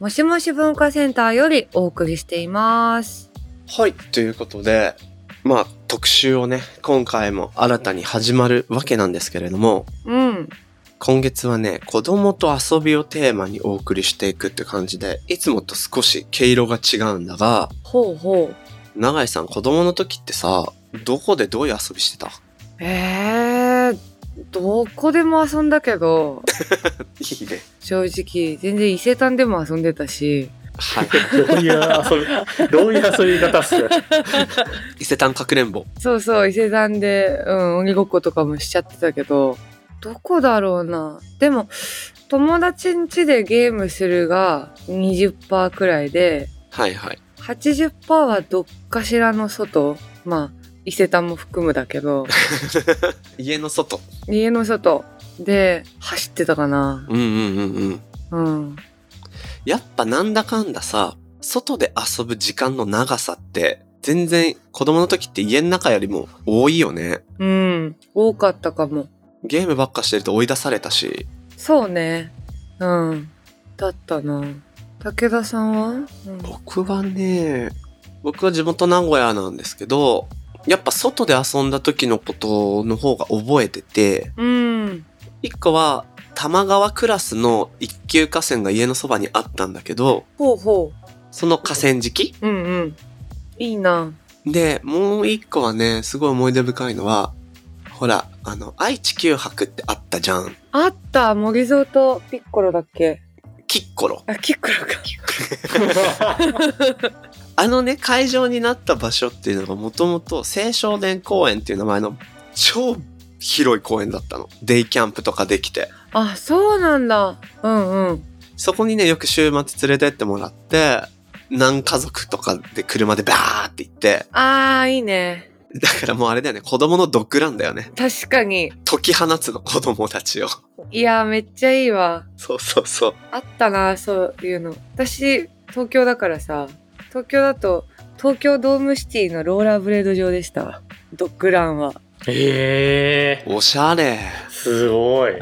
もしもし文化センターよりお送りしています。はい、ということで、まあ、特集をね、今回も新たに始まるわけなんですけれども、うん。今月はね、子供と遊びをテーマにお送りしていくって感じで、いつもと少し毛色が違うんだが、ほうほう。永井さん子供の時ってさ、どこでどういう遊びしてた？えー、どこでも遊んだけど、いいね。正直、全然伊勢丹でも遊んでたし、はい。どういう遊び、どういう遊び方っす 伊勢丹かくれんぼ。そうそう、伊勢丹で、うん、鬼ごっことかもしちゃってたけど、どこだろうな。でも、友達ん家でゲームするが20%くらいで、はいはい。80%はどっかしらの外。まあ、伊勢丹も含むだけど、家の外。家の外で走ってたかな。うんうんうんうん。うん。やっぱなんだかんださ、外で遊ぶ時間の長さって、全然子供の時って家の中よりも多いよね。うん。多かったかも。ゲームばっかしてると追い出されたし、そうね。うん。だったな。武田さんは、うん、僕はね、僕は地元名古屋なんですけど、やっぱ外で遊んだ時のことの方が覚えてて、うん。一個は玉川クラスの一級河川が家のそばにあったんだけど、ほうほその河川敷？う。うんうん。いいな。で、もう一個はね、すごい思い出深いのは、ほら、あの、愛知九博ってあったじゃん。あった森蔵とピッコロだっけ？キッコロ。あ、キッコロか。あのね、会場になった場所っていうのがもともと青少年公園っていう名前の超広い公園だったの。デイキャンプとかできて。あ、そうなんだ。うんうん。そこにね、よく週末連れてってもらって、何家族とかで車でバーって行って、あー、いいね。だからもうあれだよね、子供のドッグランだよね。確かに。解き放つの子供たちを。いや、めっちゃいいわ。そうそうそう。あったな、そういうの。私、東京だからさ、東京だと、東京ドームシティのローラーブレード場でしたわ。ドッグランは。ええおしゃれ。ー、すごい。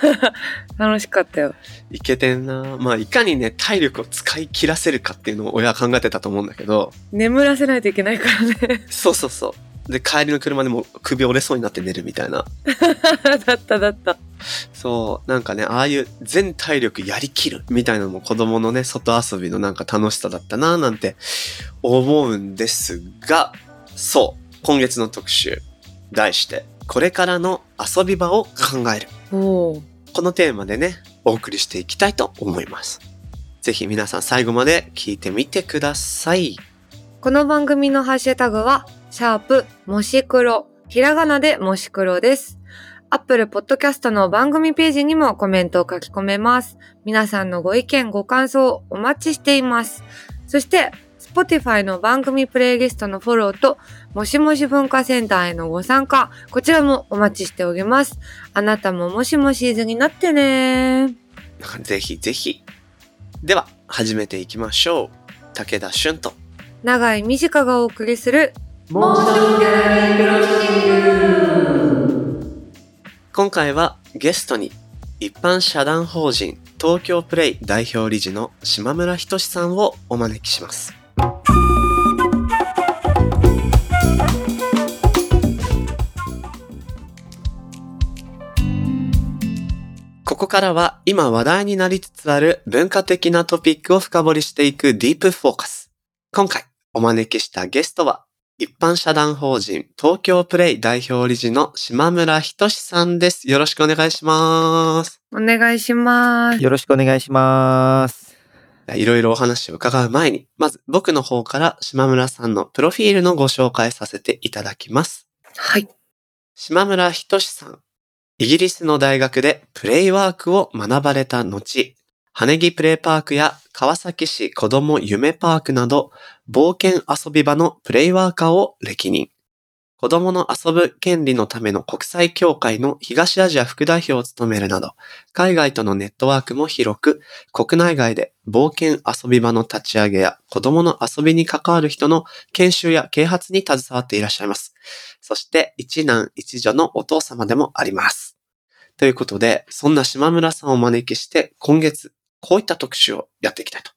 楽しかったよ。いけてんなまあ、いかにね、体力を使い切らせるかっていうのを親は考えてたと思うんだけど、眠らせないといけないからね。そうそうそう。で、帰りの車でもう首折れそうになって寝るみたいな。だっただった。そう、なんかね、ああいう全体力やりきるみたいなのも子供のね、外遊びのなんか楽しさだったななんて思うんですが、そう、今月の特集、題して、これからの遊び場を考える。このテーマでね、お送りしていきたいと思います。ぜひ皆さん最後まで聞いてみてください。この番組のハッシュタグは、シャープ、もし黒。ひらがなでもし黒です。アップルポッドキャストの番組ページにもコメントを書き込めます。皆さんのご意見、ご感想お待ちしています。そして、Spotify の番組プレイリストのフォローと、もしもし文化センターへのご参加、こちらもお待ちしております。あなたももしもしーずになってねぜひぜひ。では、始めていきましょう。武田俊と。長井美智香がお送りする、今回はゲストに一般社団法人東京プレイ代表理事の島村仁さんをお招きします。ここからは今話題になりつつある文化的なトピックを深掘りしていくディープフォーカス。今回お招きしたゲストは一般社団法人東京プレイ代表理事の島村仁さんです。よろしくお願いします。お願いします。よろしくお願いします。いろいろお話を伺う前に、まず僕の方から島村さんのプロフィールのご紹介させていただきます。はい。島村仁さん。イギリスの大学でプレイワークを学ばれた後、羽木プレイパークや川崎市子ども夢パークなど、冒険遊び場のプレイワーカーを歴任。子供の遊ぶ権利のための国際協会の東アジア副代表を務めるなど、海外とのネットワークも広く、国内外で冒険遊び場の立ち上げや子供の遊びに関わる人の研修や啓発に携わっていらっしゃいます。そして、一男一女のお父様でもあります。ということで、そんな島村さんをお招きして、今月、こういった特集をやっていきたいと。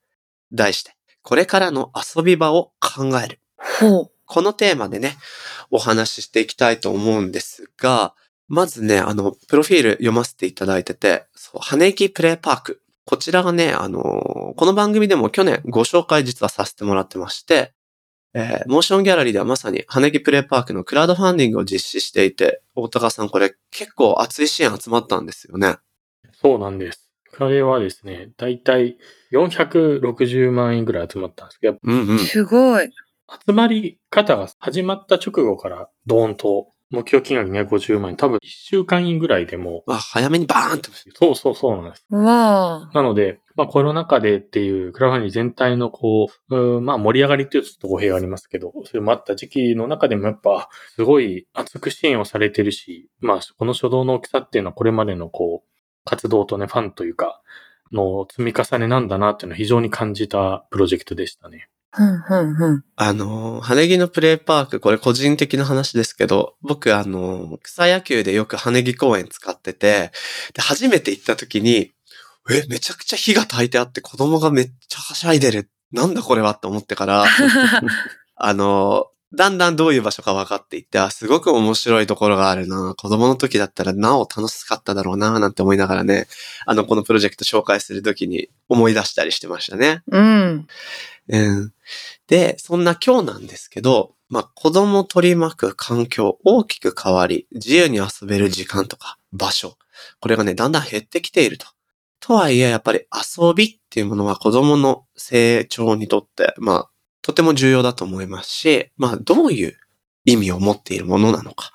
題して、これからの遊び場を考える。ほう。このテーマでね、お話ししていきたいと思うんですが、まずね、あの、プロフィール読ませていただいてて、そう、羽木プレイパーク。こちらがね、あのーこの番組でも去年ご紹介実はさせてもらってまして、えーモーションギャラリーではまさに羽木プレイパークのクラウドファンディングを実施していて、大高さんこれ結構熱い支援集まったんですよね。そうなんです。これはですね、だいたい460万円ぐらい集まったんですけど、うんうん。すごい。集まり方が始まった直後からドーンと目標金額250万円、多分1週間ぐらいでもあ、早めにバーンと。そうそうそうなんです。わあ。なので、まあコロナ禍でっていうクラファンディング全体のこう、うまあ盛り上がりっていうとちょっと語弊がありますけど、それもあった時期の中でもやっぱすごい熱く支援をされてるし、まあこの初動の大きさっていうのはこれまでのこう、活動とね、ファンというか、の積み重ねなんだなっていうのを非常に感じたプロジェクトでしたね。ふんふんふん。あのー、羽木のプレイパーク、これ個人的な話ですけど、僕あのー、草野球でよく羽木公園使ってて、で、初めて行った時に、え、めちゃくちゃ火が焚いてあって子供がめっちゃはしゃいでる。なんだこれはって思ってから、あのー、だんだんどういう場所か分かっていって、あ、すごく面白いところがあるな。子供の時だったらなお楽しかっただろうな、なんて思いながらね、あの、このプロジェクト紹介する時に思い出したりしてましたね。うん。うん。で、そんな今日なんですけど、まあ、子供を取り巻く環境大きく変わり、自由に遊べる時間とか場所、これがね、だんだん減ってきていると。とはいえ、やっぱり遊びっていうものは子供の成長にとって、まあ、とても重要だと思いますし、まあ、どういう意味を持っているものなのか。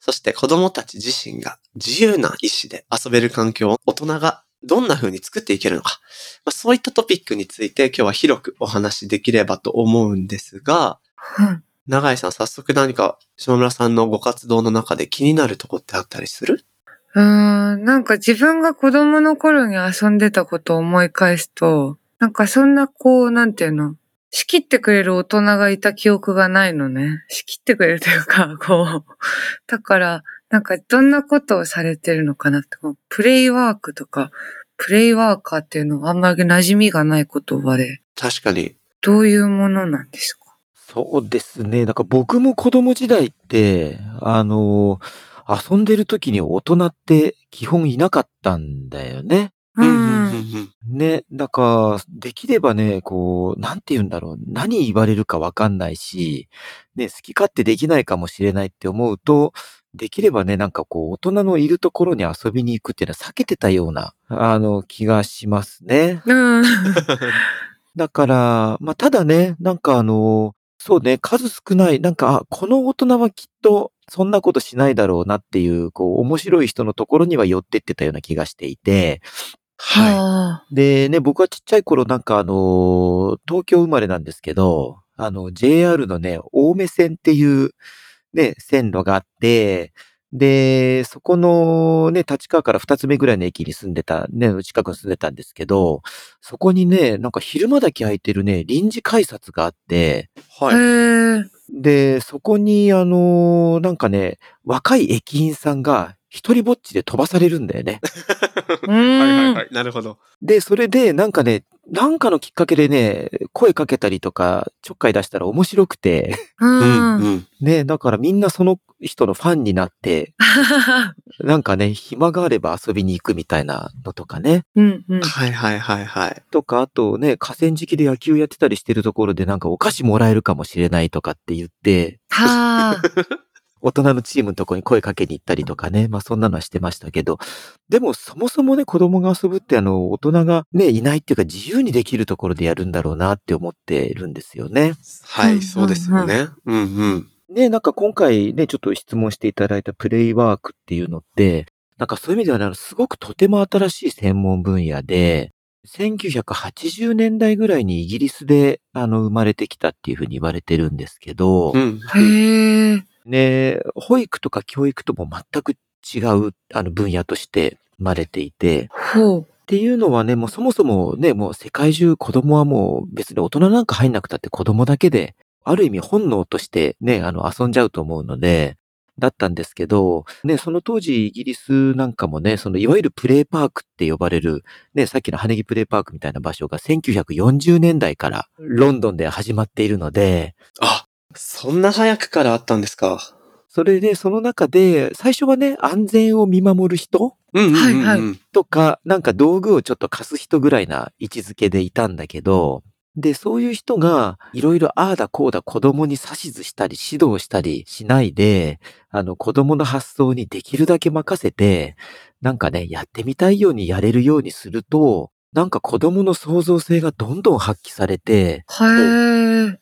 そして子供たち自身が自由な意志で遊べる環境を大人がどんな風に作っていけるのか。まあ、そういったトピックについて今日は広くお話しできればと思うんですが、うん長井さん早速何か島村さんのご活動の中で気になるとこってあったりする？うーん、なんか自分が子供の頃に遊んでたことを思い返すと、なんかそんなこう、なんていうの、仕切ってくれる大人がいた記憶がないのね。仕切ってくれるというか、こう。だから、なんかどんなことをされてるのかなって、プレイワークとか、プレイワーカーっていうのはあんまり馴染みがない言葉で、確かに。どういうものなんですか？そうですね。なんか僕も子供時代って、あの、遊んでる時に大人って基本いなかったんだよね。ううんうんうんん。うんね、だから、できればね、こう、なんて言うんだろう。何言われるかわかんないし、ね、好き勝手できないかもしれないって思うと、できればね、なんかこう、大人のいるところに遊びに行くっていうのは避けてたような、あの、気がしますね。うん。だから、まあ、ただね、なんかあの、そうね、数少ない、なんか、あ、この大人はきっと、そんなことしないだろうなっていう、こう、面白い人のところには寄ってってたような気がしていて、ははでね、僕はちっちゃい頃なんかあの、東京生まれなんですけど、あの、JR のね、青梅線っていうね、線路があって、で、そこのね、立川から二つ目ぐらいの駅に住んでた、ね、近くに住んでたんですけど、そこにね、なんか昼間だけ空いてるね、臨時改札があって。はい。で、そこにあの、なんかね、若い駅員さんが一人ぼっちで飛ばされるんだよね。う はいはいんはい。なるほど。で、それで、なんかね、なんかのきっかけでね、声かけたりとか、ちょっかい出したら面白くて、ううんん。うん。ね、だからみんなその人のファンになって、なんかね、暇があれば遊びに行くみたいなのとかね。うんうん。はいはいはいはい。とか、あとね、河川敷で野球やってたりしてるところでなんかお菓子もらえるかもしれないとかって言って、はあ。大人のチームのとこに声かけに行ったりとかね、まあそんなのはしてましたけど、でもそもそもね、子供が遊ぶってあの、大人がね、いないっていうか自由にできるところでやるんだろうなって思ってるんですよね。はい、うんうんうんそうですよね。うんうん。ね、なんか今回ね、ちょっと質問していただいたプレイワークっていうのって、なんかそういう意味ではね、すごくとても新しい専門分野で、1980年代ぐらいにイギリスで、あの、生まれてきたっていうふうに言われてるんですけど、うん。へえ。ね、保育とか教育とも全く違う、あの、分野として生まれていて、ほう。っていうのはね、もうそもそもね、もう世界中子供はもう別に大人なんか入んなくたって子供だけで、ある意味本能としてね、あの遊んじゃうと思うので、だったんですけど、ね、その当時イギリスなんかもね、そのいわゆるプレイパークって呼ばれる、ね、さっきの羽木プレイパークみたいな場所が1940年代からロンドンで始まっているので、あ、そんな早くからあったんですか？それでその中で最初はね、安全を見守る人？とか、なんか道具をちょっと貸す人ぐらいな位置づけでいたんだけど、で、そういう人が、いろいろああだこうだ子供に指図したり指導したりしないで、あの子供の発想にできるだけ任せて、なんかね、やってみたいようにやれるようにすると、なんか子供の創造性がどんどん発揮されて、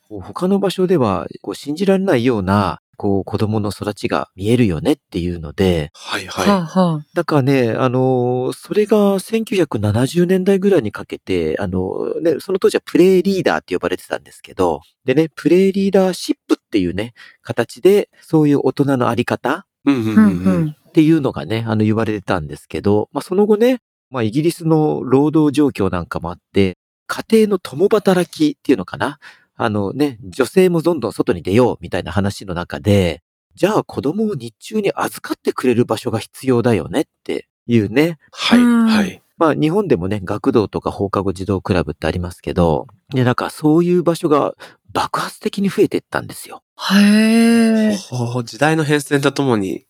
他の場所ではこう信じられないような、こう子供の育ちが見えるよねっていうので、はいははあはだからね、あの、それが1970年代ぐらいにかけて、あの、ね、その当時はプレイリーダーって呼ばれてたんですけど、でね、プレイリーダーシップっていうね、形で、そういう大人のあり方い。うんうんう。うんうんんうん。っていうのがね、あの、言われてたんですけど、まあ、その後ね、まあ、イギリスの労働状況なんかもあって、家庭の共働きっていうのかな？あのね、女性もどんどん外に出ようみたいな話の中で、じゃあ子供を日中に預かってくれる場所が必要だよねっていうね。はいうんはい。まあ日本でもね、学童とか放課後児童クラブってありますけど、で、なんかそういう場所が爆発的に増えていったんですよ。へえ。時代の変遷とともに。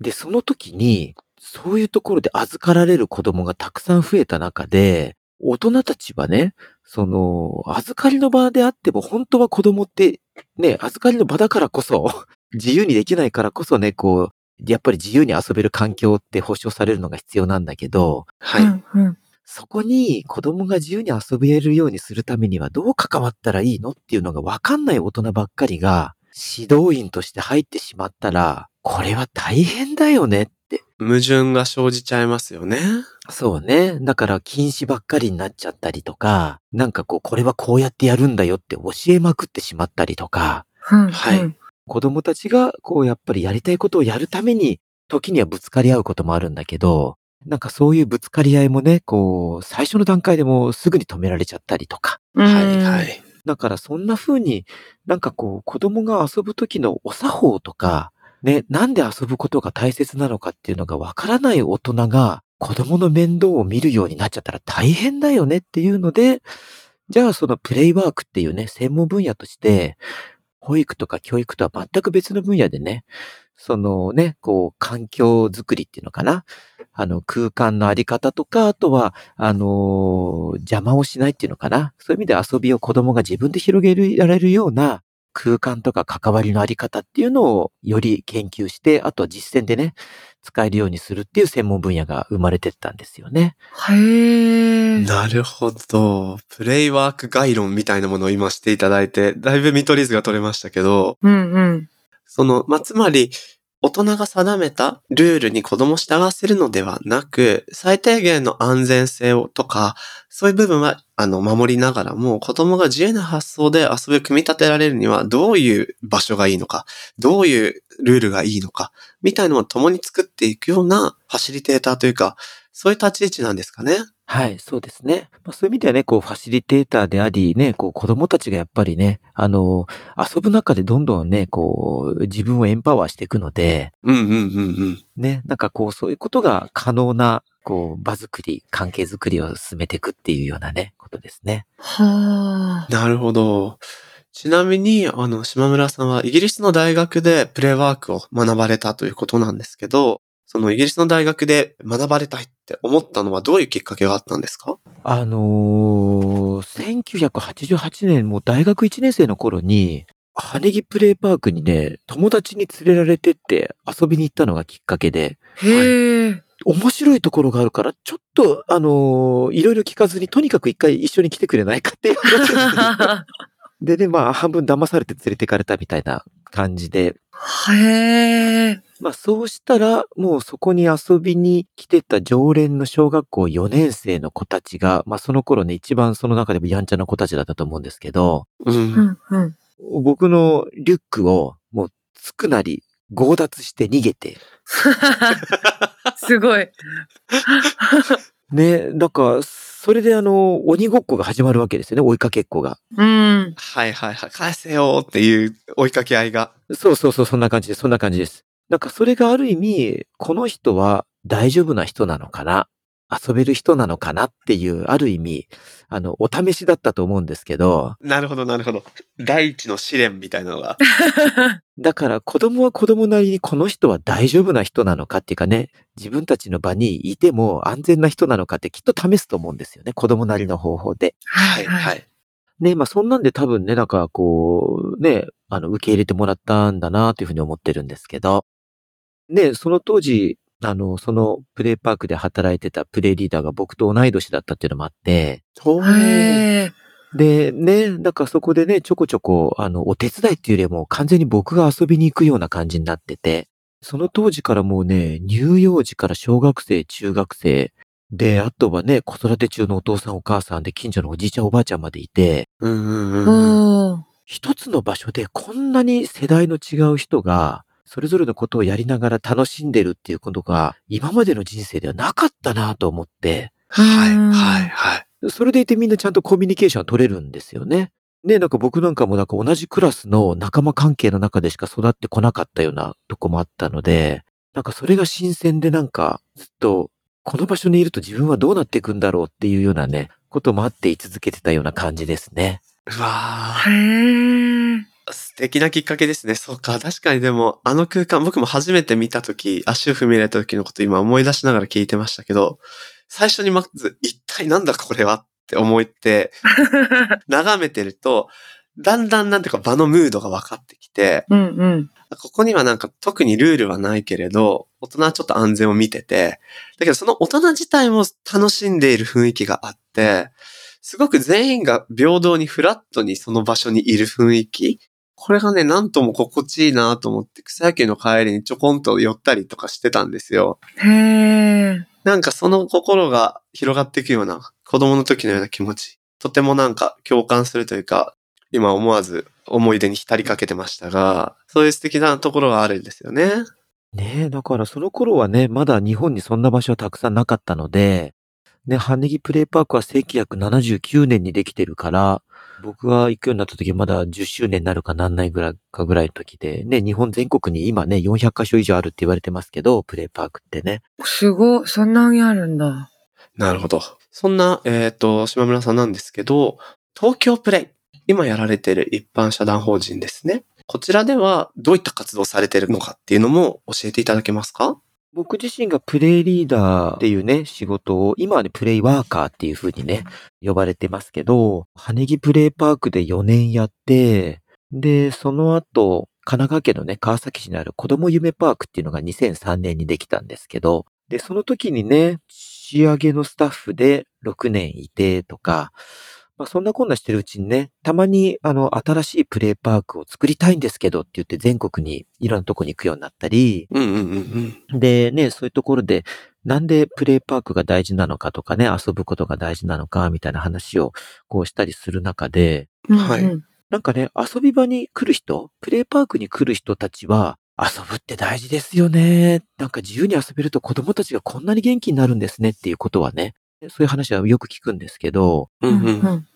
で、その時に、そういうところで預かられる子供がたくさん増えた中で、大人たちはね、その、預かりの場であっても、本当は子供って、ね、預かりの場だからこそ、自由にできないからこそね、こう、やっぱり自由に遊べる環境って保障されるのが必要なんだけど、はい。うんうん。そこに子供が自由に遊べるようにするためにはどう関わったらいいのっていうのがわかんない大人ばっかりが指導員として入ってしまったら、これは大変だよねって。矛盾が生じちゃいますよね。そうね。だから禁止ばっかりになっちゃったりとか、なんかこう、これはこうやってやるんだよって教えまくってしまったりとか、うんはいうん子供たちがこうやっぱりやりたいことをやるために、時にはぶつかり合うこともあるんだけど、なんかそういうぶつかり合いもね、こう、最初の段階でもうすぐに止められちゃったりとか。はいはい。だからそんな風になんかこう子供が遊ぶ時のお作法とか、ね、なんで遊ぶことが大切なのかっていうのがわからない大人が子供の面倒を見るようになっちゃったら大変だよねっていうので、じゃあそのプレイワークっていうね、専門分野として、保育とか教育とは全く別の分野でね、そのね、こう環境づくりっていうのかな。あの空間のあり方とか、あとは、あのー邪魔をしないっていうのかな。そういう意味で遊びを子供が自分で広げられるような空間とか関わりのあり方っていうのをより研究して、あとは実践でね、使えるようにするっていう専門分野が生まれてったんですよね。へえ。なるほど。プレイワーク概論みたいなものを今していただいて、だいぶ見取り図が取れましたけど、うんうん。その、まあ、つまり、大人が定めたルールに子供を従わせるのではなく、最低限の安全性をとか、そういう部分は、あの、守りながらも、子供が自由な発想で遊びを組み立てられるには、どういう場所がいいのか、どういうルールがいいのか、みたいなのを共に作っていくようなファシリテーターというか、そういう立ち位置なんですかね。はい、そうですね。まあ、そういう意味ではね、こう、ファシリテーターであり、ね、こう、子供たちがやっぱりね、あの、遊ぶ中でどんどんね、こう、自分をエンパワーしていくので、うんうんうんうん。ね、なんかこう、そういうことが可能な、こう、場作り、関係づくりを進めていくっていうようなね、ことですね。はあ。なるほど。ちなみに、あの、島村さんはイギリスの大学でプレイワークを学ばれたということなんですけど、そのイギリスの大学で学ばれたいって思ったのはどういうきっかけがあったんですか？あのー、1988年、もう大学1年生の頃に、羽木プレイパークにね、友達に連れられてって遊びに行ったのがきっかけで、へえ。面白いところがあるから、ちょっと、あのーいろいろ聞かずに、とにかく一回一緒に来てくれないかっていう話 でね、まあ半分騙されて連れてかれたみたいな感じで、へえ。まあそうしたら、もうそこに遊びに来てた常連の小学校4年生の子たちが、まあその頃ね、一番その中でもやんちゃな子たちだったと思うんですけど、う。うんんうん。僕のリュックをもうつくなり強奪して逃げて、すごい。ね、なんか、それであの、鬼ごっこが始まるわけですよね、追いかけっこが。うん。はいはいはい。返せよっていう追いかけ合いが。そうそうそう、そんな感じです、そんな感じです。なんかそれがある意味、この人は大丈夫な人なのかな遊べる人なのかなっていう、ある意味、あの、お試しだったと思うんですけど、なるほどなるほど。第一の試練みたいなのが。だから子供は子供なりにこの人は大丈夫な人なのかっていうかね、自分たちの場にいても安全な人なのかってきっと試すと思うんですよね。子供なりの方法で。はいはい。ね、まあそんなんで多分ね、なんかこう、ね、あの、受け入れてもらったんだなというふうに思ってるんですけど、ね、その当時、あの、そのプレイパークで働いてたプレイリーダーが僕と同い年だったっていうのもあって、ほへえ。で、ね、だからそこでね、ちょこちょこ、あの、お手伝いっていうよりも完全に僕が遊びに行くような感じになってて、その当時からもうね、乳幼児から小学生、中学生、で、あとはね、子育て中のお父さんお母さんで近所のおじいちゃんおばあちゃんまでいて、うんうんうん。一つの場所でこんなに世代の違う人が、それぞれのことをやりながら楽しんでるっていうことが、今までの人生ではなかったなと思って、はいうんはいはい。それでいてみんなちゃんとコミュニケーション取れるんですよね。ね、なんか僕なんかもなんか同じクラスの仲間関係の中でしか育ってこなかったようなとこもあったので、なんかそれが新鮮でなんかずっとこの場所にいると自分はどうなっていくんだろうっていうようなね、こともあって居続けてたような感じですね。うわへえ。ー素敵なきっかけですね。そうか。確かにでも、あの空間、僕も初めて見たとき、足を踏み入れた時のこと今思い出しながら聞いてましたけど、最初にまず、一体なんだこれはって思って、眺めてると、だんだんなんていうか場のムードが分かってきて、うんうん。ここにはなんか特にルールはないけれど、大人はちょっと安全を見てて、だけどその大人自体も楽しんでいる雰囲気があって、すごく全員が平等にフラットにその場所にいる雰囲気。これがね、なんとも心地いいなと思って、草野球の帰りにちょこんと寄ったりとかしてたんですよ。へえ。なんかその心が広がっていくような、子供の時のような気持ち。とてもなんか共感するというか、今思わず思い出に浸りかけてましたが、そういう素敵なところがあるんですよね。ねえ、だからその頃はね、まだ日本にそんな場所はたくさんなかったので、ね、羽根木プレイパークは1979年にできてるから、僕が行くようになった時まだ10周年になるかなんないぐらいかぐらいの時で、ね、日本全国に今ね、400カ所以上あるって言われてますけど、プレイパークってね。すごい。そんなにあるんだ。なるほど。そんな、えっ、と、島村さんなんですけど、東京プレイ。今やられている一般社団法人ですね。こちらではどういった活動をされているのかっていうのも教えていただけますか？僕自身がプレイリーダーっていうね、仕事を、今はね、プレイワーカーっていう風にね、呼ばれてますけど、羽木プレイパークで4年やって、で、その後、神奈川県のね、川崎市にある子供夢パークっていうのが2003年にできたんですけど、で、その時にね、仕上げのスタッフで6年いてとか、まあそんなこんなしてるうちにね、たまにあの、新しいプレイパークを作りたいんですけどって言って全国にいろんなとこに行くようになったり、うんうんうんうん。でね、そういうところで、なんでプレイパークが大事なのかとかね、遊ぶことが大事なのか、みたいな話をこうしたりする中で、はいなんかね、遊び場に来る人、プレイパークに来る人たちは、遊ぶって大事ですよね。なんか自由に遊べると子供たちがこんなに元気になるんですねっていうことはね、そういう話はよく聞くんですけど、うんうん。うん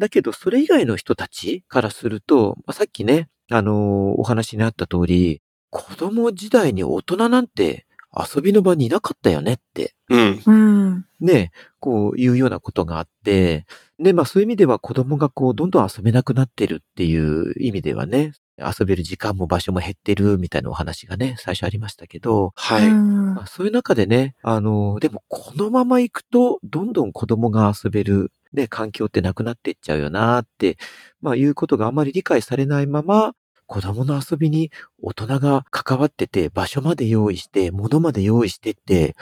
だけど、それ以外の人たちからすると、まあ、さっきね、あのーお話にあった通り、子供時代に大人なんて遊びの場にいなかったよねって、うん。うん。ね、こういうようなことがあって、で、まあそういう意味では子供がこう、どんどん遊べなくなってるっていう意味ではね、遊べる時間も場所も減ってるみたいなお話がね、最初ありましたけど、はい。うんまあそういう中でね、あの、でもこのまま行くと、どんどん子供が遊べる、ね、環境ってなくなっていっちゃうよなって、まあいうことがあまり理解されないまま、子供の遊びに大人が関わってて、場所まで用意して、物まで用意してって、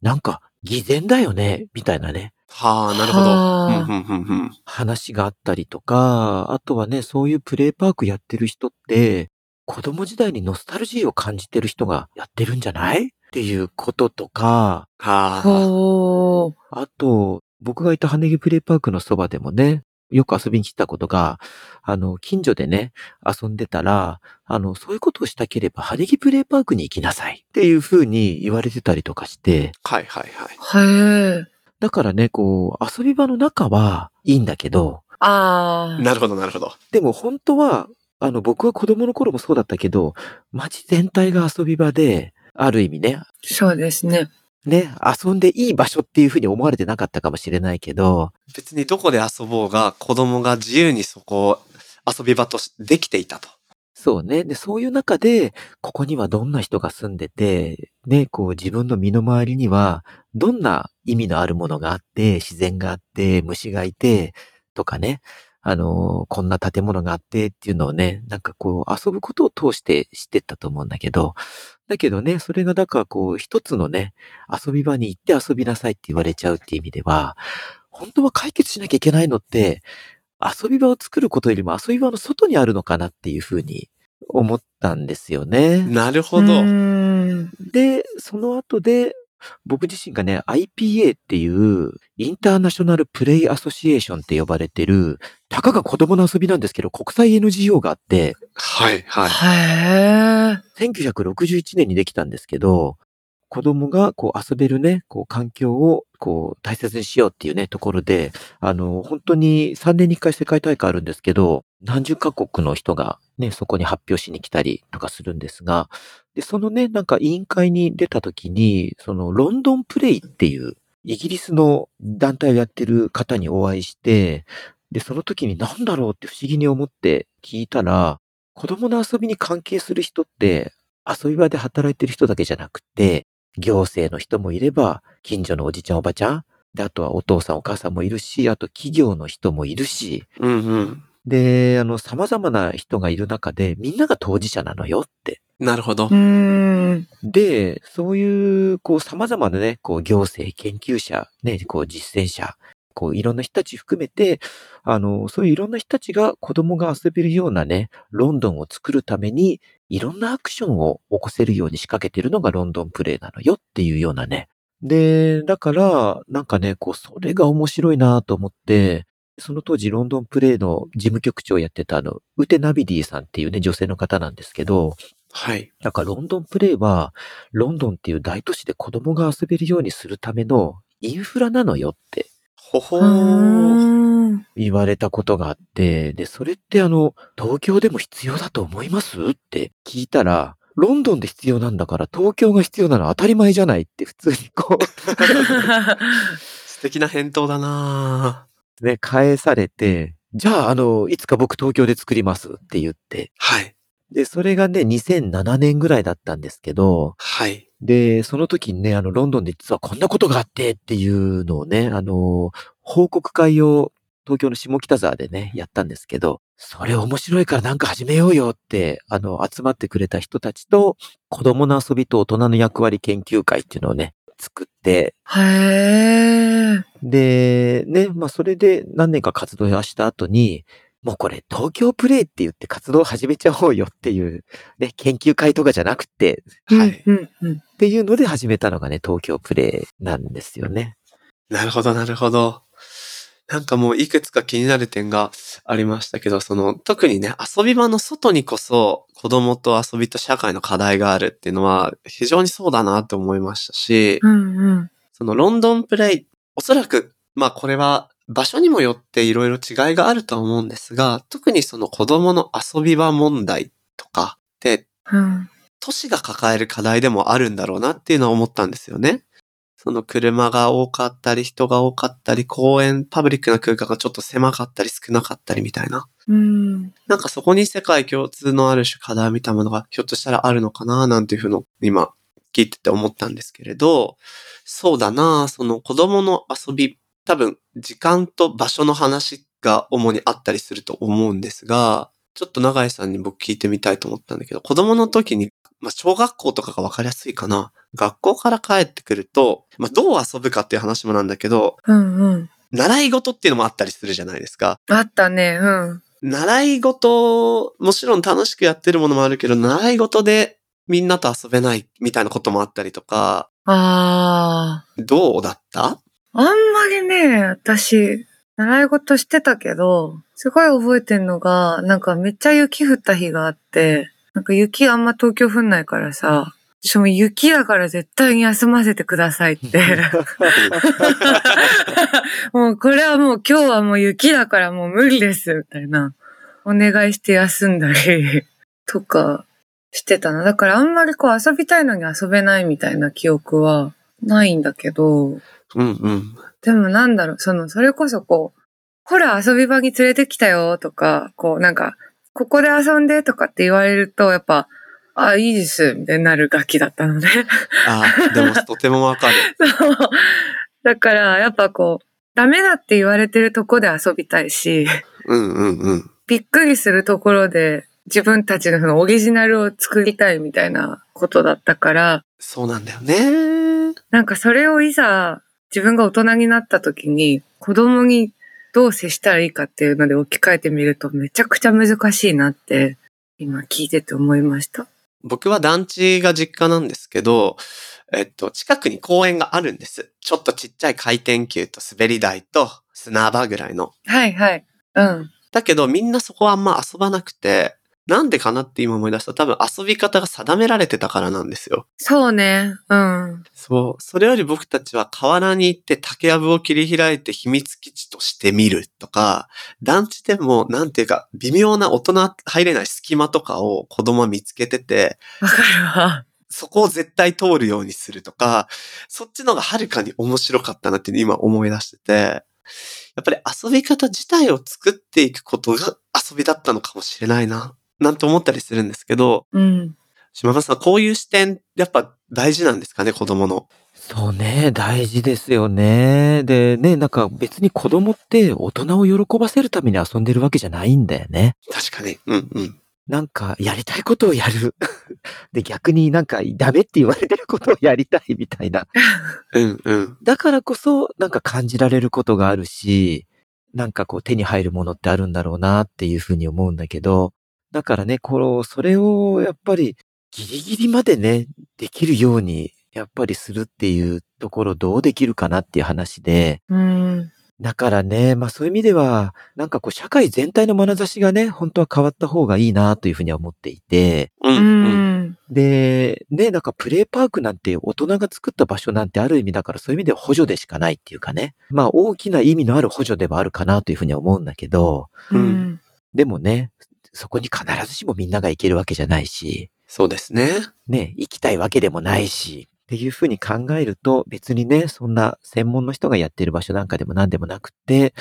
なんか偽善だよね、みたいなね。はあ、なるほど。話があったりとか、あとはね、そういうプレイパークやってる人って、子供時代にノスタルジーを感じてる人がやってるんじゃない？っていうこととか、はあ。あと、僕がいた羽毛プレイパークのそばでもね、よく遊びに来たことが、あの、近所でね、遊んでたら、あの、そういうことをしたければ、羽毛プレイパークに行きなさいっていう風に言われてたりとかして、はいはいはい。へえ。だからね、こう、遊び場の中はいいんだけど、ああ。なるほどなるほど。でも本当は、あの、僕は子供の頃もそうだったけど、街全体が遊び場で、ある意味ね、そうですね。ね、遊んでいい場所っていうふうに思われてなかったかもしれないけど、別にどこで遊ぼうが子供が自由にそこを遊び場としてできていたと。そうね。で、そういう中で、ここにはどんな人が住んでて、ね、こう自分の身の回りには、どんな意味のあるものがあって、自然があって、虫がいて、とかね、あのこんな建物があってっていうのをね、なんかこう遊ぶことを通して知ってったと思うんだけど、だけどね、それがだからこう一つのね、遊び場に行って遊びなさいって言われちゃうっていう意味では、本当は解決しなきゃいけないのって、遊び場を作ることよりも遊び場の外にあるのかなっていうふうに思ったんですよね。なるほど。で、その後で、僕自身がね、IPA っていう、インターナショナルプレイアソシエーションって呼ばれてる、たかが子供の遊びなんですけど、国際 NGO があって、はいはい。へえ。1961年にできたんですけど、子供がこう遊べるね、こう環境をこう大切にしようっていうね、ところで、あの、本当に3年に1回世界大会あるんですけど、何十カ国の人がね、そこに発表しに来たりとかするんですが、で、そのね、なんか委員会に出た時に、そのロンドンプレイっていうイギリスの団体をやってる方にお会いして、で、その時に何だろうって不思議に思って聞いたら、子供の遊びに関係する人って、遊び場で働いてる人だけじゃなくて、行政の人もいれば、近所のおじちゃんおばちゃん、で、あとはお父さんお母さんもいるし、あと企業の人もいるし、うんうん。で、あの、様々な人がいる中で、みんなが当事者なのよって。なるほど。で、そういう、こう、様々なね、こう、行政、研究者、ね、こう、実践者、こう、いろんな人たち含めて、あの、そういういろんな人たちが子供が遊べるようなね、ロンドンを作るために、いろんなアクションを起こせるように仕掛けてるのがロンドンプレイなのよっていうようなね。で、だから、なんかね、こう、それが面白いなと思って、その当時ロンドンプレイの事務局長をやってたあの、ウテナビディさんっていうね、女性の方なんですけど、はい。なんかロンドンプレイは、ロンドンっていう大都市で子供が遊べるようにするためのインフラなのよってほほうー。言われたことがあって、で、それってあの、東京でも必要だと思います？って聞いたら、ロンドンで必要なんだから東京が必要なのは当たり前じゃないって普通にこ素敵な返答だなう、ね、返されて、じゃああの、いつか僕東京で作ります？って言って、はい。で、それがね、2007年ぐらいだったんですけど、はい。で、その時にね、あの、ロンドンで実はこんなことがあってっていうのをね、あの、報告会を東京の下北沢でね、やったんですけど、それ面白いからなんか始めようよって、あの、集まってくれた人たちと、子供の遊びと大人の役割研究会っていうのをね、作って、へえ。で、ね、まあそれで何年か活動をした後に、もうこれ東京プレイって言って活動を始めちゃおうよっていう、ね、研究会とかじゃなくて、はい。うんうん。っていうので始めたのがね、東京プレイなんですよね。なるほど、なるほど。なんかもういくつか気になる点がありましたけど、その特にね、遊び場の外にこそ子供と遊びと社会の課題があるっていうのは非常にそうだなと思いましたし、うんうん。そのロンドンプレイ、おそらく、まあこれは場所にもよっていろいろ違いがあるとは思うんですが、特にその子供の遊び場問題とかってうん。都市が抱える課題でもあるんだろうなっていうのは思ったんですよね。その車が多かったり、人が多かったり、公園、パブリックな空間がちょっと狭かったり少なかったりみたいな。うん。なんかそこに世界共通のある種課題みたいなものがひょっとしたらあるのかななんていうふうの今聞いてて思ったんですけれど、そうだなその子供の遊び、多分時間と場所の話が主にあったりすると思うんですが、ちょっと永井さんに僕聞いてみたいと思ったんだけど、子供の時にまあ、小学校とかがわかりやすいかな。学校から帰ってくると、まあ、どう遊ぶかっていう話もなんだけど、うんうん。習い事っていうのもあったりするじゃないですか。あったね、うん。習い事、もちろん楽しくやってるものもあるけど、習い事でみんなと遊べないみたいなこともあったりとか、あどうだった？あ。あんまりね、私、習い事してたけど、すごい覚えてんのが、なんかめっちゃ雪降った日があって、なんか雪あんま東京降んないからさ、私も雪だから絶対に休ませてくださいって。もうこれはもう今日はもう雪だからもう無理です、みたいな。お願いして休んだり、とかしてたな。だからあんまりこう遊びたいのに遊べないみたいな記憶はないんだけど、うんうん。でもなんだろう、その、それこそこう、ほら遊び場に連れてきたよとか、こうなんか、ここで遊んでとかって言われると、やっぱ、あ、いいです、みたいになる楽器だったのね。ああ、でもとてもわかる。そう。だから、やっぱこう、ダメだって言われてるとこで遊びたいし、うんうんうん。びっくりするところで自分たちのそのオリジナルを作りたいみたいなことだったから、そうなんだよね。なんかそれをいざ自分が大人になった時に子供にどう接したらいいかっていうので置き換えてみるとめちゃくちゃ難しいなって今聞いてて思いました。僕は団地が実家なんですけど、えっと、近くに公園があるんです。ちょっとちっちゃい回転球と滑り台と砂場ぐらいの。はいはい。うん。だけどみんなそこはあんま遊ばなくて、なんでかなって今思い出した多分遊び方が定められてたからなんですよ。そうね。うん。そう。それより僕たちは河原に行って竹やぶを切り開いて秘密基地としてみるとか、団地でもなんていうか微妙な大人入れない隙間とかを子供は見つけてて、わかるわ。そこを絶対通るようにするとか、そっちのがはるかに面白かったなって今思い出してて、やっぱり遊び方自体を作っていくことが遊びだったのかもしれないな、なんて思ったりするんですけど、うん。島田さん、こういう視点、やっぱ大事なんですかね、子供の。そうね、大事ですよね。でね、なんか別に子供って大人を喜ばせるために遊んでるわけじゃないんだよね。確かに。うんうん。なんかやりたいことをやる。で、逆になんかダメって言われてることをやりたいみたいな。うんうん。だからこそなんか感じられることがあるし、なんかこう手に入るものってあるんだろうなっていうふうに思うんだけど、だからね、この、それをやっぱりギリギリまでね、できるようにやっぱりするっていうところどうできるかなっていう話で、うん。だからね、まあそういう意味では、なんかこう社会全体の眼差しがね、本当は変わった方がいいなというふうには思っていて、う。ん。で、ね、なんかプレイパークなんて大人が作った場所なんてある意味だからそういう意味では補助でしかないっていうかね。まあ大きな意味のある補助ではあるかなというふうには思うんだけど、うん。でもね、そこに必ずしもみんなが行けるわけじゃないし、そうですね。ね、行きたいわけでもないし、っていうふうに考えると別にね、そんな専門の人がやってる場所なんかでも何でもなくって、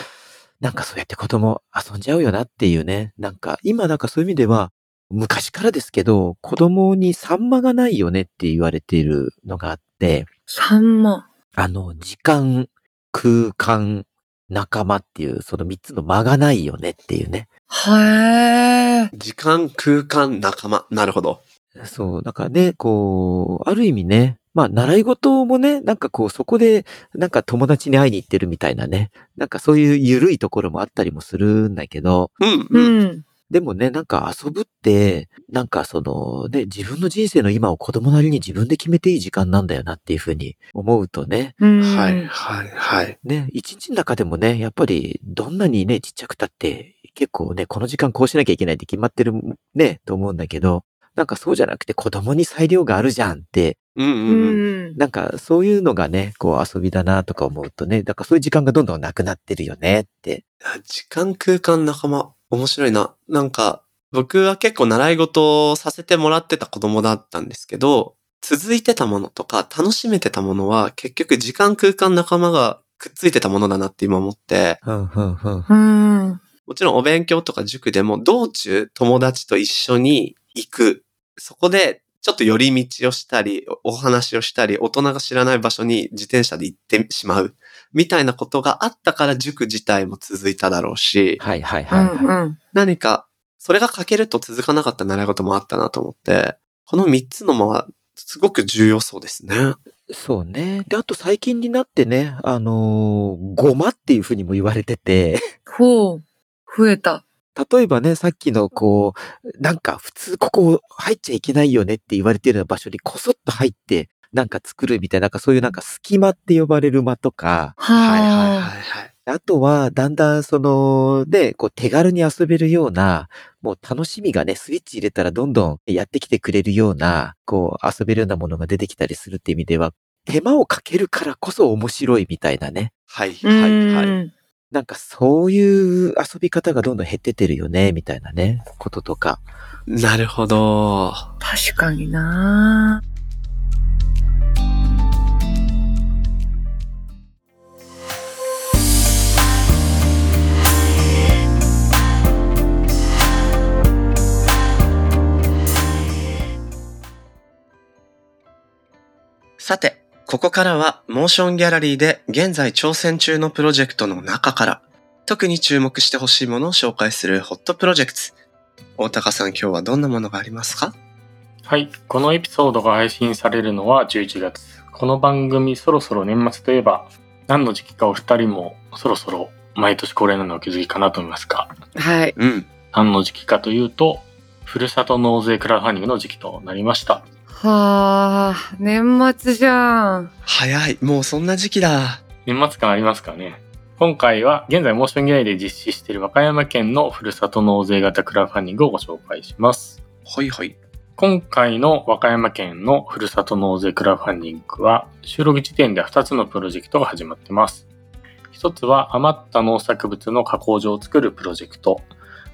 なんかそうやって子供遊んじゃうよなっていうね、なんか今なんかそういう意味では、昔からですけど、子供にサンマがないよねって言われているのがあって、サンマ。あの、時間、空間、仲間っていう、その三つの間がないよねっていうね。はえ。時間、空間、仲間。なるほど。そう、だからね、こう、ある意味ね、まあ、習い事もね、なんかこう、そこで、なんか友達に会いに行ってるみたいなね、なんかそういう緩いところもあったりもするんだけど、うんううん。ん。でもね、なんか遊ぶって、なんかその、ね、自分の人生の今を子供なりに自分で決めていい時間なんだよなっていうふうに思うとね、うん。はい、はい、はい。ね、一日の中でもね、やっぱりどんなにね、ちっちゃくたって、結構ね、この時間こうしなきゃいけないって決まってるね、と思うんだけど、なんかそうじゃなくて子供に裁量があるじゃんって、うんううんうん。ん。なんかそういうのがね、こう遊びだなとか思うとね、だからそういう時間がどんどんなくなってるよねって。時間、空間、仲間。面白いな。なんか、僕は結構習い事をさせてもらってた子供だったんですけど、続いてたものとか楽しめてたものは結局時間、空間、仲間がくっついてたものだなって今思って、ふんふんふん。うん。もちろんお勉強とか塾でも道中友達と一緒に行く。そこでちょっと寄り道をしたり、おお話をしたり、大人が知らない場所に自転車で行ってしまう。みたいなことがあったから塾自体も続いただろうし、はいはいうはい、はい。ん。うん。何かそれが欠けると続かなかった習い事もあったなと思って、この3つの間はすごく重要そうですね。そうね。で、あと最近になってね、あのーごまっていうふうにも言われてて、ほう。増えた。例えばね、さっきのこう、なんか普通ここ入っちゃいけないよねって言われてるような場所にこそっと入って、なんか作るみたいな、なんかそういうなんか隙間って呼ばれる間とか、はいはいはいははい。あとは、だんだんその、で、こう手軽に遊べるような、もう楽しみがね、スイッチ入れたらどんどんやってきてくれるような、こう遊べるようなものが出てきたりするっていう意味では、手間をかけるからこそ面白いみたいなね。はいい。はいはい。うんなんかそういう遊び方がどんどん減ってってるよね、みたいなね、こととか。なるほど。確かになさて、ここからはモーションギャラリーで現在挑戦中のプロジェクトの中から特に注目してほしいものを紹介するホットプロジェクト。大高さん今日はどんなものがありますか？はい。このエピソードが配信されるのは11月。この番組そろそろ年末といえば、何の時期かお二人もそろそろ毎年恒例なのお気づきかなと思いますが、はい。うん。何の時期かというと、ふるさと納税クラウドファンディングの時期となりました。はあ、年末じゃん。早い。もうそんな時期だ。年末感ありますかね今回は現在モーションギャラリーで実施している和歌山県のふるさと納税型クラウドファンディングをご紹介します。はいはい。今回の和歌山県のふるさと納税クラウドファンディングは収録時点で2つのプロジェクトが始まっています。一つは余った農作物の加工場を作るプロジェクト。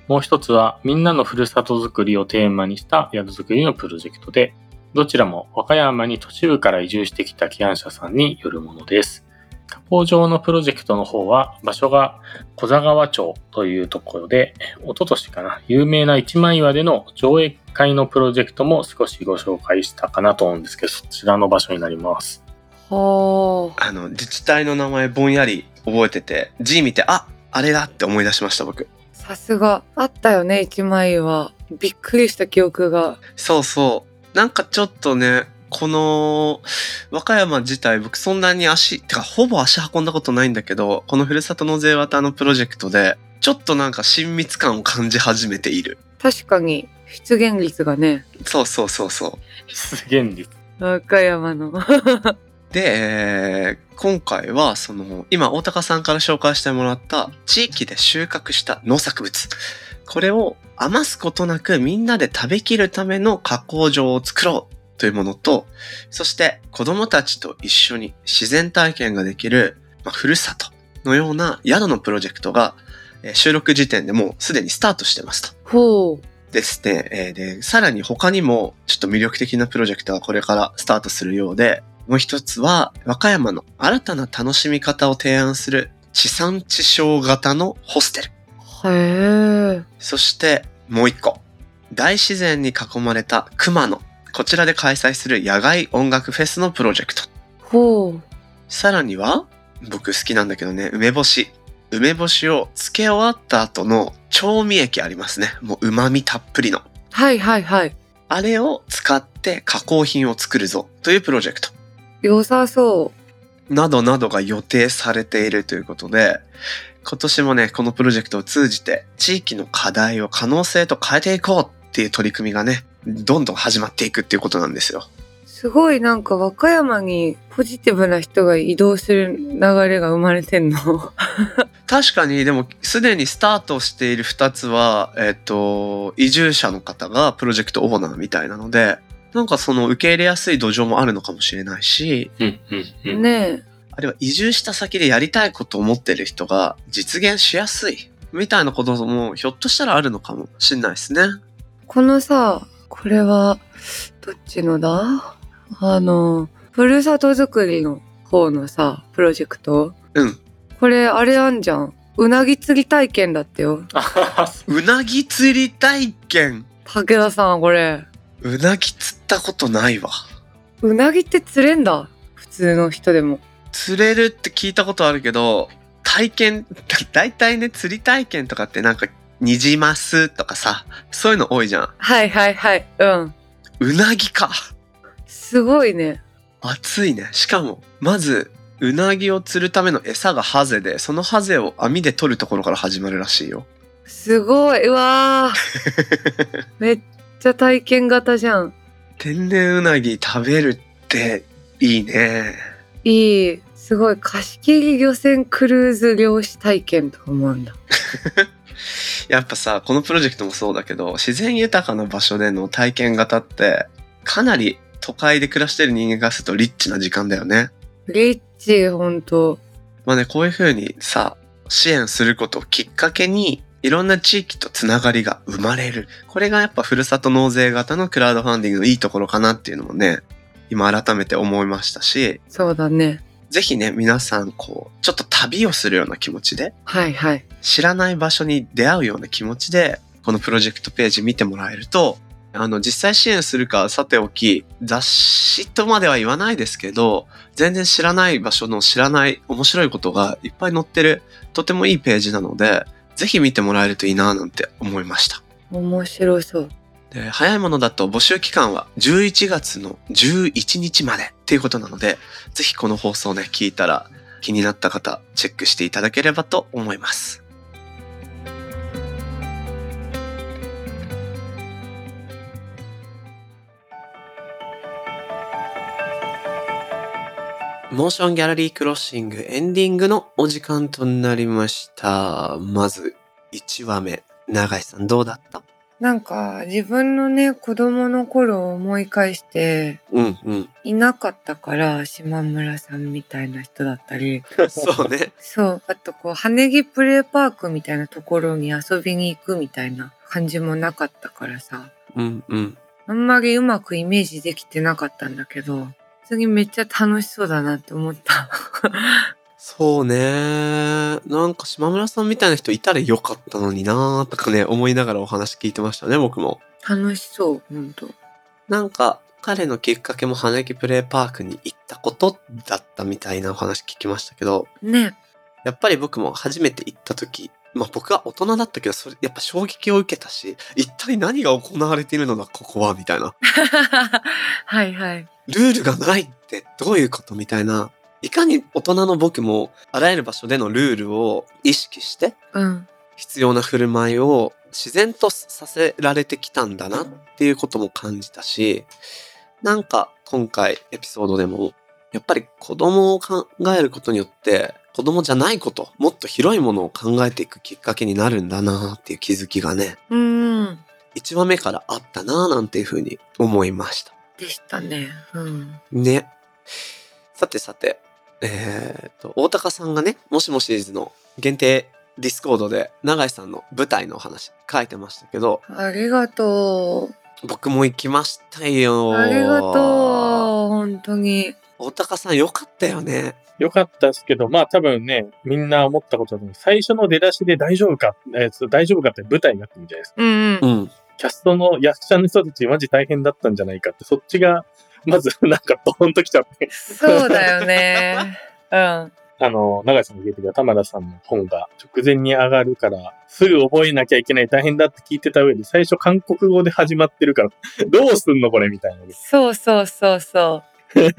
もう一つはみんなのふるさとづくりをテーマにした宿作りのプロジェクトで、どちらも和歌山に都市部から移住してきた起案者さんによるものです。加工場のプロジェクトの方は場所が小座川町というところで、一昨年かな、有名な一枚岩での上映会のプロジェクトも少しご紹介したかなと思うんですけど、そちらの場所になります。はあ。あの、自治体の名前ぼんやり覚えてて、字見て、あ、あれだって思い出しました僕。さすが。あったよね、一枚は。びっくりした記憶が。そうそう。なんかちょっとね、この、和歌山自体僕そんなに足、てかほぼ足運んだことないんだけど、このふるさと納税型のプロジェクトで、ちょっとなんか親密感を感じ始めている。確かに、出現率がね、そうそうそうそう。出現率。和歌山の。で、えー今回はその、今大高さんから紹介してもらった地域で収穫した農作物。これを余すことなくみんなで食べきるための加工場を作ろうというものと、そして子供たちと一緒に自然体験ができる、まあ、ふるさとのような宿のプロジェクトが、えー収録時点でもうすでにスタートしてますと。ほう。ですね。えーで、さらに他にもちょっと魅力的なプロジェクトがこれからスタートするようで、もう一つは和歌山の新たな楽しみ方を提案する地産地消型のホステル。へえ。そしてもう一個。大自然に囲まれた熊野。こちらで開催する野外音楽フェスのプロジェクト。ほう。さらには、僕好きなんだけどね、梅干し。梅干しを漬け終わった後の調味液ありますね。もう旨味たっぷりの。はいはいはい。あれを使って加工品を作るぞというプロジェクト良さそなどなどが予定されているということで、今年もね、このプロジェクトを通じて地域の課題を可能性と変えていこうっていう取り組みがね、どんどん始まっていくっていうことなんですよ。う。すごいなんか和歌山にポジティブな人が移動する流れが生まれてんの？確かに、でも、すでにスタートしている2つは、えっ、と、移住者の方がプロジェクトオーナーみたいなので、なんかその受け入れやすい土壌もあるのかもしれないし。ねえ。あるいは移住した先でやりたいことを思ってる人が実現しやすいみたいなこともひょっとしたらあるのかもしれないですね。このさ、これは、どっちのだ？あの、ふるさと作りの方のさ、プロジェクト？うん。これ、あれあんじゃん。うなぎ釣り体験だってよ。うなぎ釣り体験？武田さん、これ。うなぎ釣ったことないわ。うなぎって釣れんだ。普通の人でも。釣れるって聞いたことあるけど、体験、だいたいね、釣り体験とかってなんか、ニジマスとかさ、そういうの多いじゃん。はいはいはい。うん。うなぎか。すごいね。熱いね。しかも、まず、うなぎを釣るための餌がハゼで、そのハゼを網で取るところから始まるらしいよ。すごい。うわー めっちゃ体験型じゃん。天然うなぎ食べるっていいね。いい。すごい。貸し切り漁船クルーズ漁師体験とか思うんだ。やっぱさ、このプロジェクトもそうだけど、自然豊かな場所での体験型って、かなり都会で暮らしてる人間がするとリッチな時間だよね。リッチ、ほんと。まあね、こういう風にさ、支援することをきっかけに、いろんな地域とつながりが生まれる。これがやっぱふるさと納税型のクラウドファンディングのいいところかなっていうのもね、今改めて思いましたし、そうだね。ぜひね、皆さんこう、ちょっと旅をするような気持ちで、はいはい。知らない場所に出会うような気持ちで、このプロジェクトページ見てもらえると、あの、実際支援するかはさておき、雑誌とまでは言わないですけど、全然知らない場所の知らない面白いことがいっぱい載ってる、とてもいいページなので、ぜひ見てもらえるといいななんて思いました。面白そう。で早いものだと募集期間は11月の11日までっていうことなので、ぜひこの放送ね、聞いたら気になった方、チェックしていただければと思います。モーションギャラリークロッシングエンディングのお時間となりました。まず1話目。永井さんどうだった？なんか、自分のね、子供の頃を思い返して、うんうん。いなかったから、島村さんみたいな人だったり、そうね。そう、あとこう、羽木プレイパークみたいなところに遊びに行くみたいな感じもなかったからさ、うんうん。あんまりうまくイメージできてなかったんだけど、普通にめっちゃ楽しそうだなって思った。そうね。なんか島村さんみたいな人いたらよかったのになーとかね、思いながらお話聞いてましたね、僕も。楽しそう、ほんと。なんか、彼のきっかけも羽根プレイパークに行ったことだったみたいなお話聞きましたけど、ね。やっぱり僕も初めて行った時、まあ僕は大人だったけど、それ、やっぱ衝撃を受けたし、一体何が行われているのだ、ここは、みたいな。はいはい。ルールがないってどういうことみたいな。いかに大人の僕も、あらゆる場所でのルールを意識して、うん。必要な振る舞いを自然とさせられてきたんだなっていうことも感じたし、なんか今回エピソードでも、やっぱり子供を考えることによって、子供じゃないこと、もっと広いものを考えていくきっかけになるんだなっていう気づきがね、うーん。1話目からあったななんていうふうに思いました。でしたね。うん。ね。さてさて、えっ、と、大高さんがね、もしもシリーズの限定ディスコードで永井さんの舞台のお話書いてましたけど、ありがと僕も行きましたよ。う。ありがとう。本当に。大高さんよかったよね。よかったですけど、まあ多分ね、みんな思ったことだと思う。最初の出だしで大丈夫か、えー大丈夫かって舞台になってるじゃないですか。うんうん。うん。キャストの役者の人たちマジ大変だったんじゃないかって、そっちが、まずなんかドーンときちゃって、そうだよね。うん。あの、長井さんが言ってた玉田さんの本が直前に上がるから、すぐ覚えなきゃいけない大変だって聞いてた上で、最初韓国語で始まってるから、どうすんのこれみたいな。そうそうそうそう。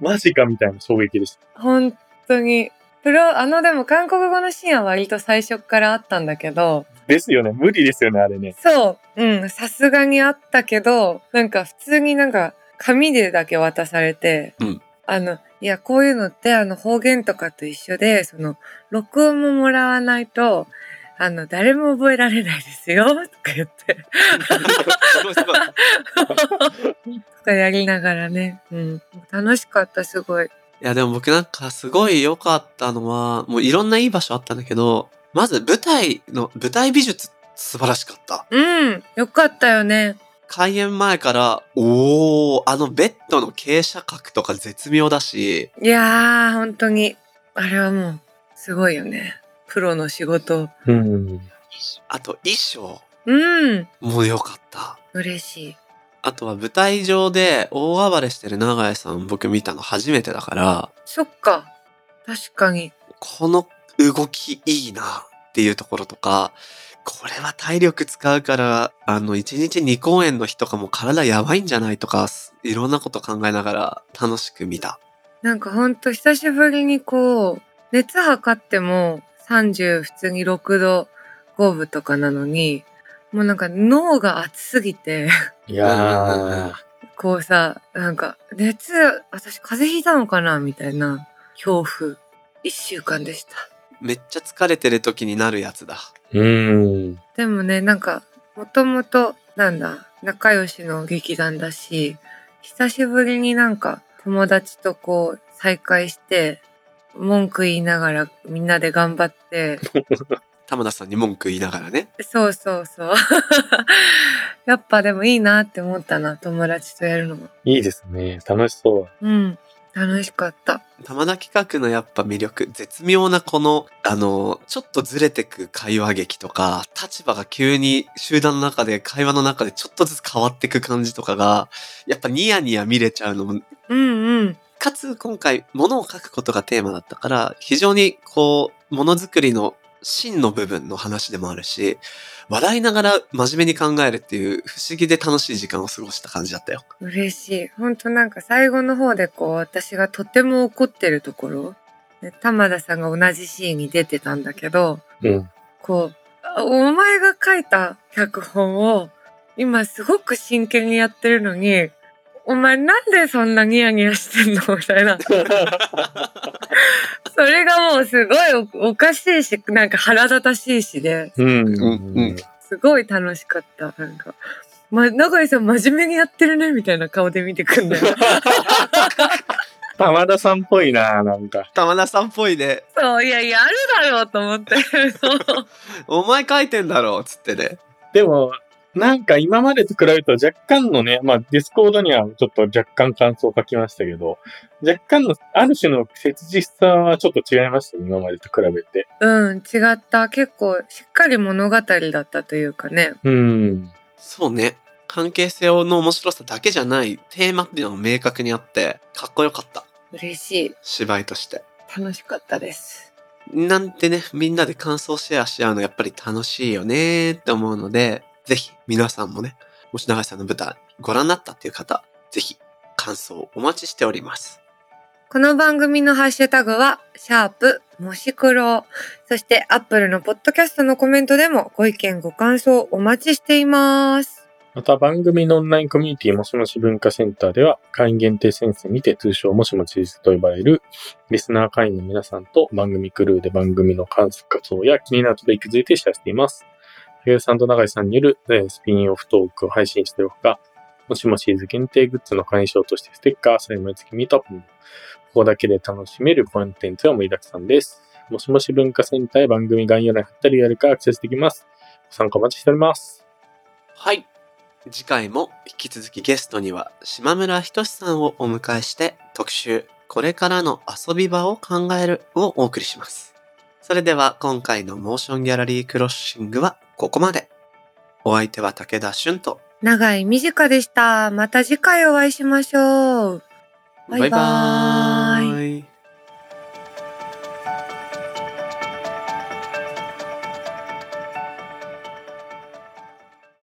マジかみたいな衝撃でした。本当に。プロ、あのでも韓国語のシーンは割と最初からあったんだけど、ですよね。無理ですよね、あれね。そう、うん、さすがにあったけど、なんか普通になんか紙でだけ渡されて、うんあの、いや、こういうのってあの方言とかと一緒で、その、録音ももらわないと、あの、誰も覚えられないですよ、とか言って。とかやりながらね、うん、楽しかった、すごい。いやでも僕なんかすごい良かったのは、もういろんないい場所あったんだけど、まず舞台の、舞台美術素晴らしかった。うん、よかったよね。開演前から、おー、あのベッドの傾斜角とか絶妙だし、いやー、本当に、あれはもう、すごいよね。プロの仕事。うん。あと衣装うん、も良かった。嬉しい。あとは舞台上で大暴れしてる永井さん僕見たの初めてだから、そっか。確かに。この動きいいなっていうところとか、これは体力使うから、あの、1日2公演の日とかも体やばいんじゃないとか、いろんなこと考えながら楽しく見た。なんかほんと久しぶりにこう、熱測っても30普通に6度5分とかなのに、もうなんか脳が熱すぎて、いやー、こうさ、なんか熱、私風邪ひいたのかなみたいな恐怖。一週間でした。めっちゃ疲れてる時になるやつだ。うーん。でもね、なんか、もともと、なんだ、仲良しの劇団だし、久しぶりになんか友達とこう再会して、文句言いながらみんなで頑張って、玉田さんに文句言いながらね。そうそうそう。やっぱでもいいなって思ったな、友達とやるのも。いいですね。楽しそう。うん。楽しかった。玉田企画のやっぱ魅力、絶妙なこの、あの、ちょっとずれてく会話劇とか、立場が急に集団の中で、会話の中でちょっとずつ変わってく感じとかが、やっぱニヤニヤ見れちゃうのも、うんうん。かつ今回、物を書くことがテーマだったから、非常にこう、ものづくりの真の部分の話でもあるし、笑いながら真面目に考えるっていう不思議で楽しい時間を過ごした感じだったよ。嬉しい。ほんとなんか最後の方でこう私がとても怒ってるところ、ね玉田さんが同じシーンに出てたんだけど、うん。こう、あお前が書いた脚本を今すごく真剣にやってるのに、お前なんでそんなニヤニヤしてんの？みたいな。それがもうすごいおおかしいし、なんか腹立たしいしで、うん。うんすごい楽しかった。なんか、ま、永井さん真面目にやってるね？みたいな顔で見てくんだよ。玉田さんっぽいな、なんか。玉田さんっぽいね。そう、いや、やるだろうと思って。お前書いてんだろうつってね。でも、なんか今までと比べると若干のね、まあディスコードにはちょっと若干感想を書きましたけど、若干のある種の切実さはちょっと違いましたね、今までと比べて。うん、違った。結構、しっかり物語だったというかね。うん。そうね。関係性の面白さだけじゃないテーマっていうのが明確にあって、かっこよかった。嬉しい。芝居として。楽しかったです。なんてね、みんなで感想シェアし合うのやっぱり楽しいよねって思うので、ぜひ皆さんもね、もし長井さんの舞台ご覧になったっていう方、ぜひ感想をお待ちしております。この番組のハッシュタグは、シャープ、もし黒。そして、アップルのポッドキャストのコメントでもご意見ご感想お待ちしています。また番組のオンラインコミュニティもしもし文化センターでは会員限定先生にて通称もしもちと呼ばれるリスナー会員の皆さんと番組クルーで番組の観測活動や気になるトピックについてシェアしています。ゆうさんと永井さんによるえースピンオフトークを配信しているほか、もしもシーズ限定グッズの会員証としてステッカー、最後付きミートアップも、ここだけで楽しめるコンテンツが盛りだくさんです。もしもし文化センターへ番組概要欄に貼ったりやるかアクセスできます。ご参加お待ちしております。はい。次回も引き続きゲストには島村仁さんをお迎えして特集これからの遊び場を考えるをお送りします。それでは今回のモーションギャラリークロッシングはここまで。お相手は武田俊と長い短でした。また次回お会いしましょう。バイバーイ。